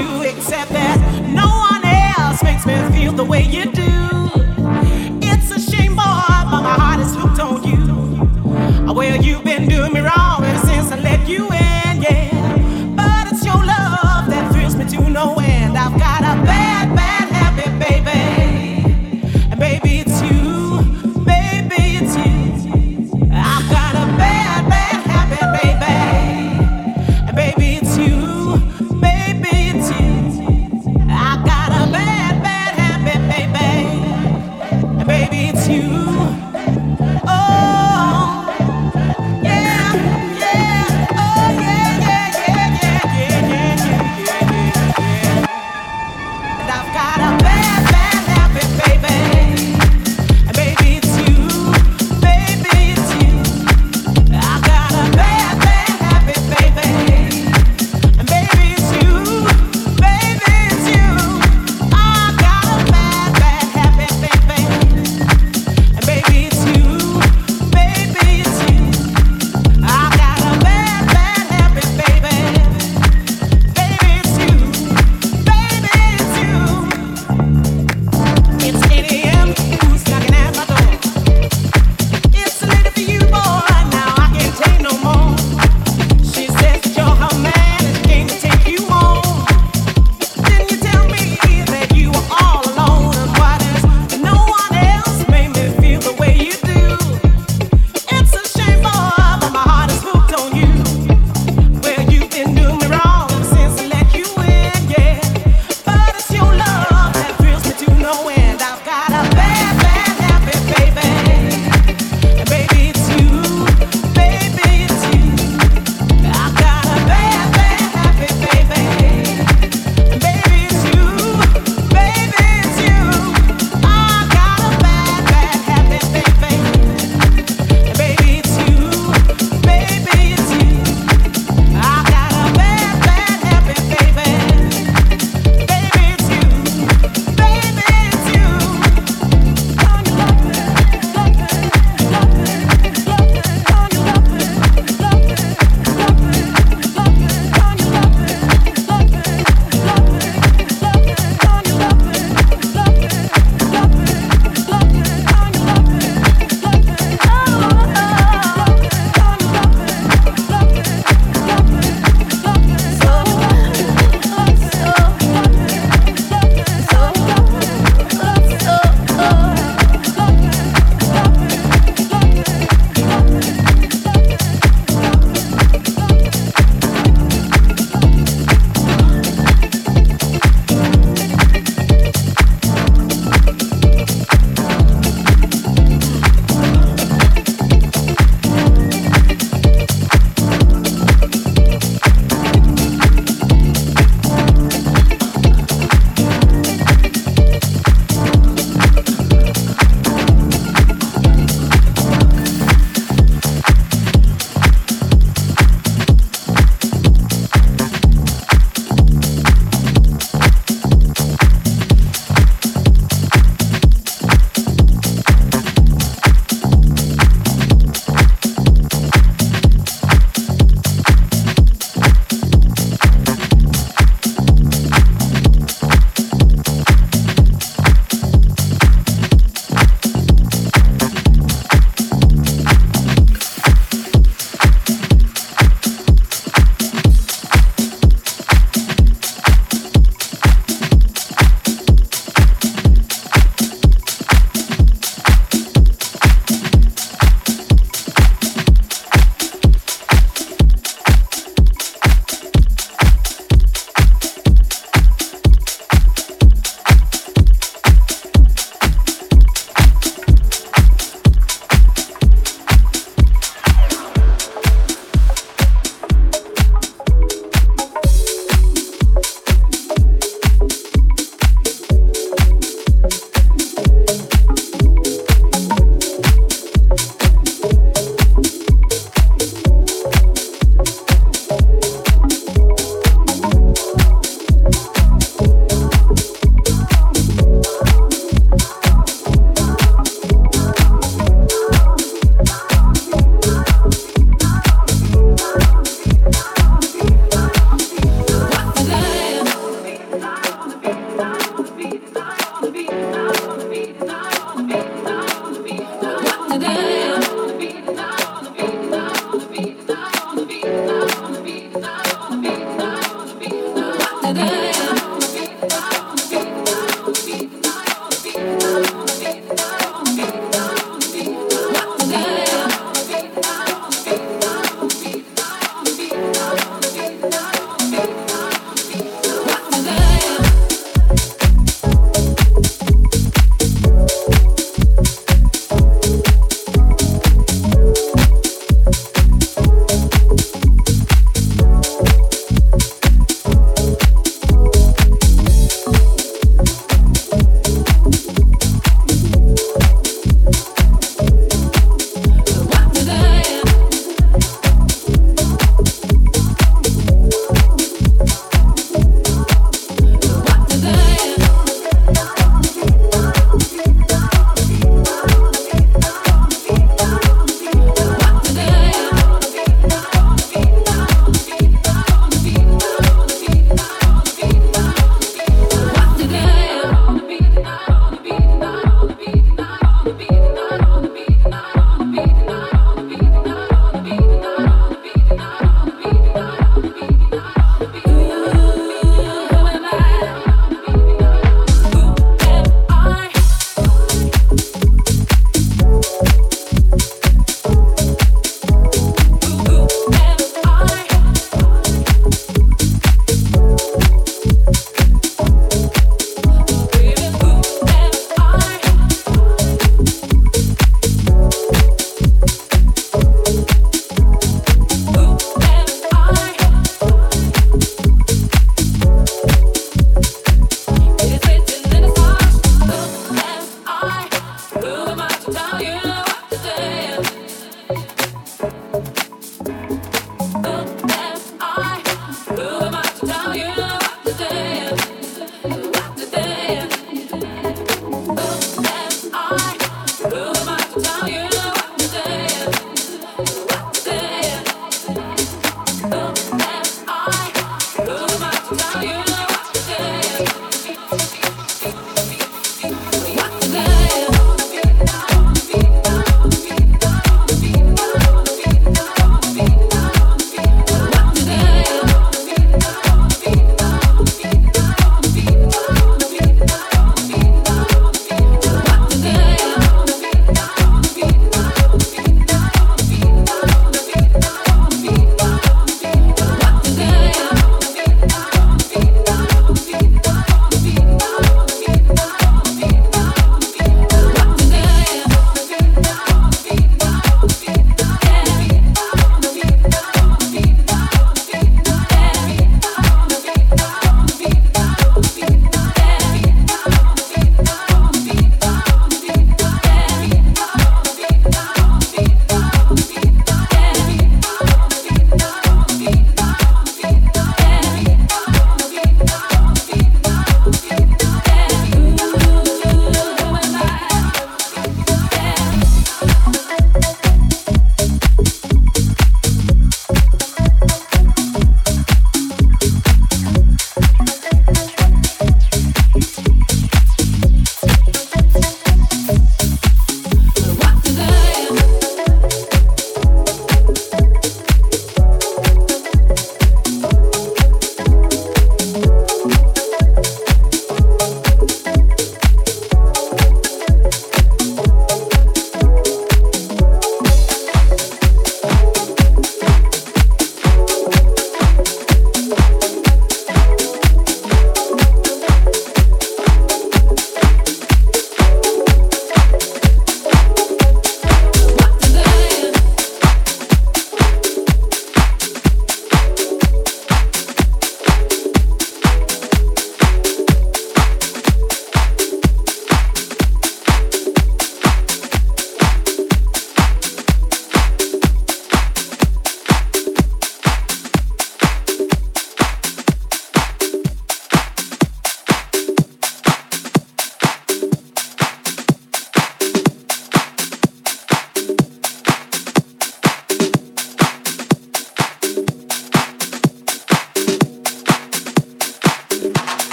you accept that no one else makes me feel the way you do.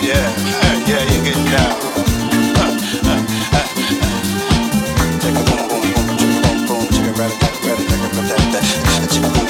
Take a boom, boom, boom, boom, boom, chicken, rabbit, rabbit, rabbit, rabbit, rabbit, chicken, boom.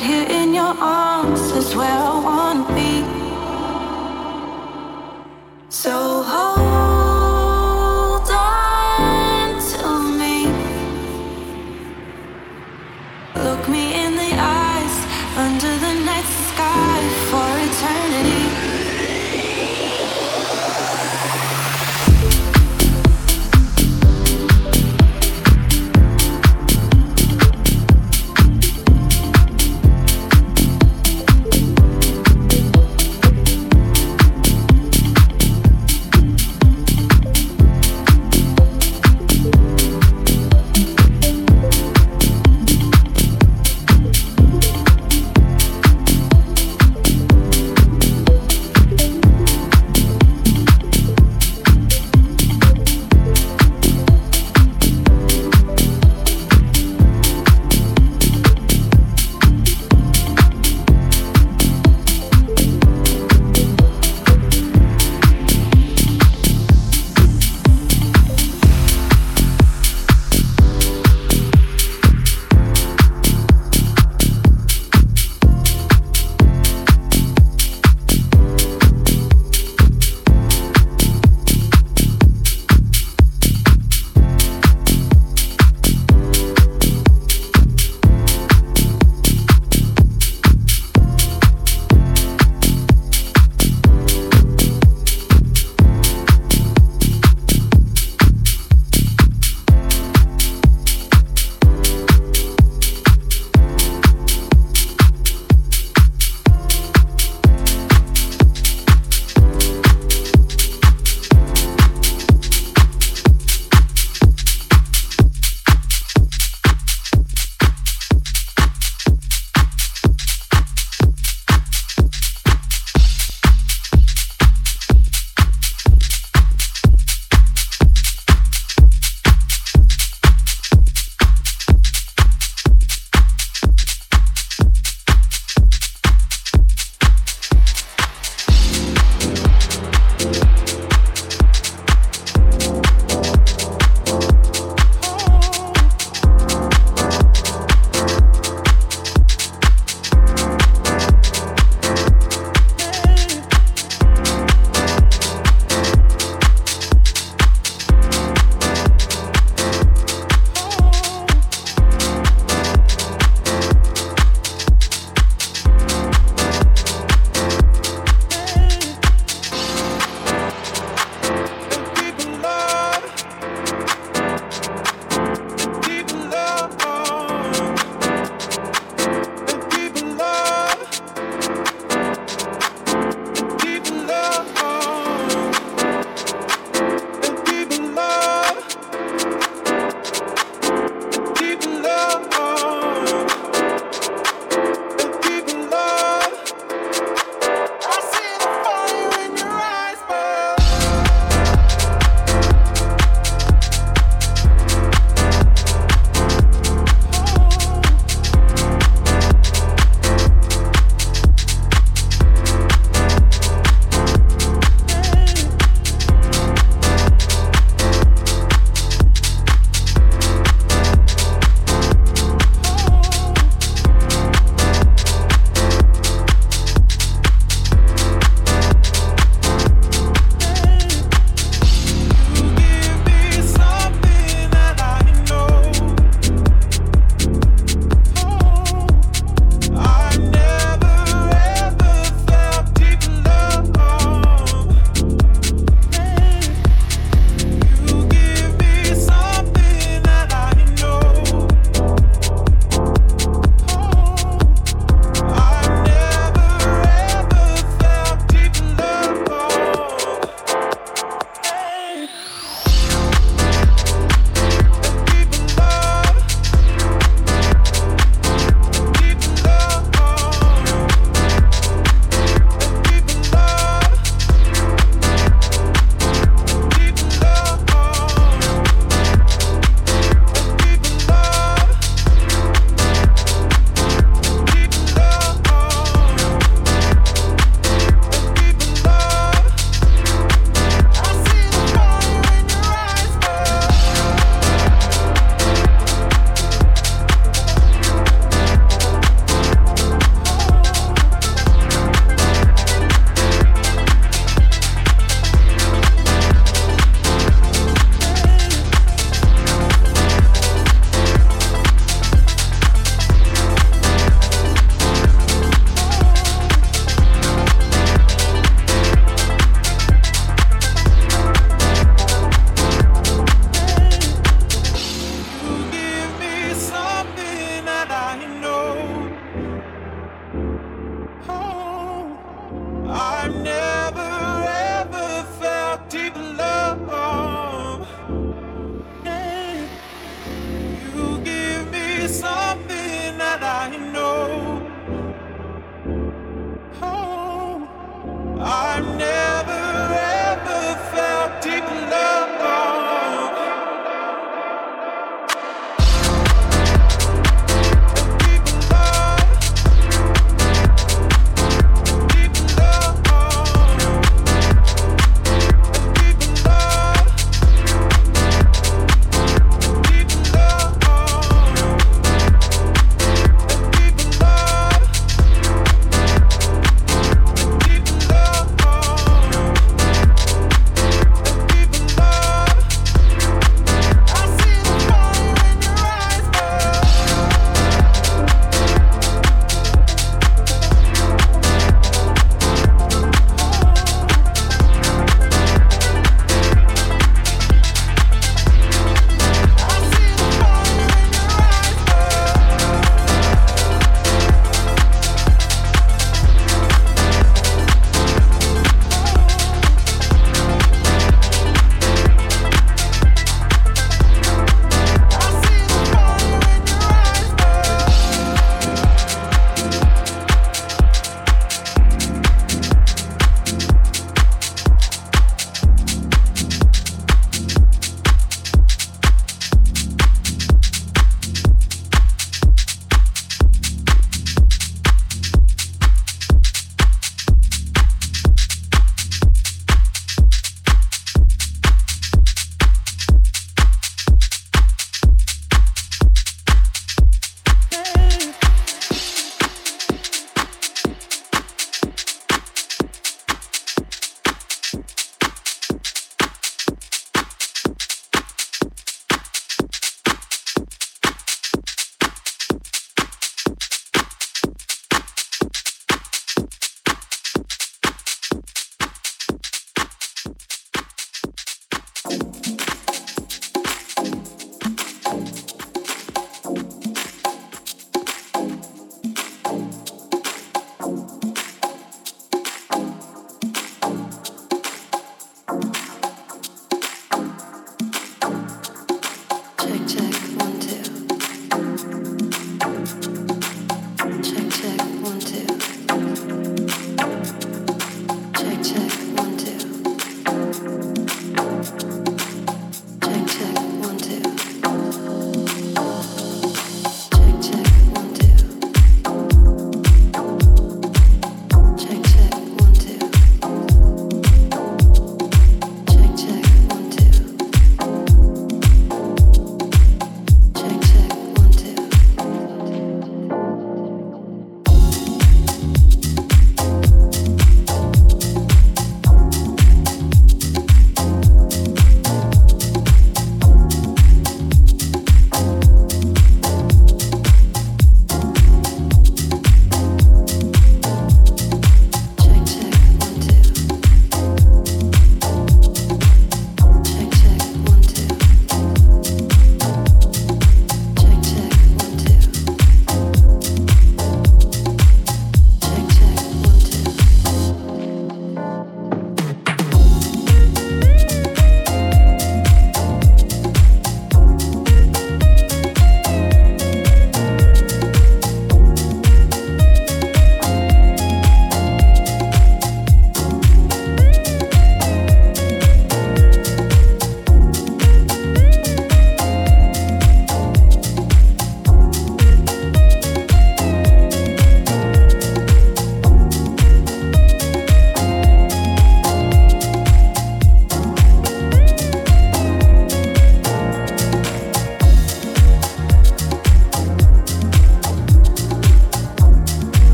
right here in your arms as well.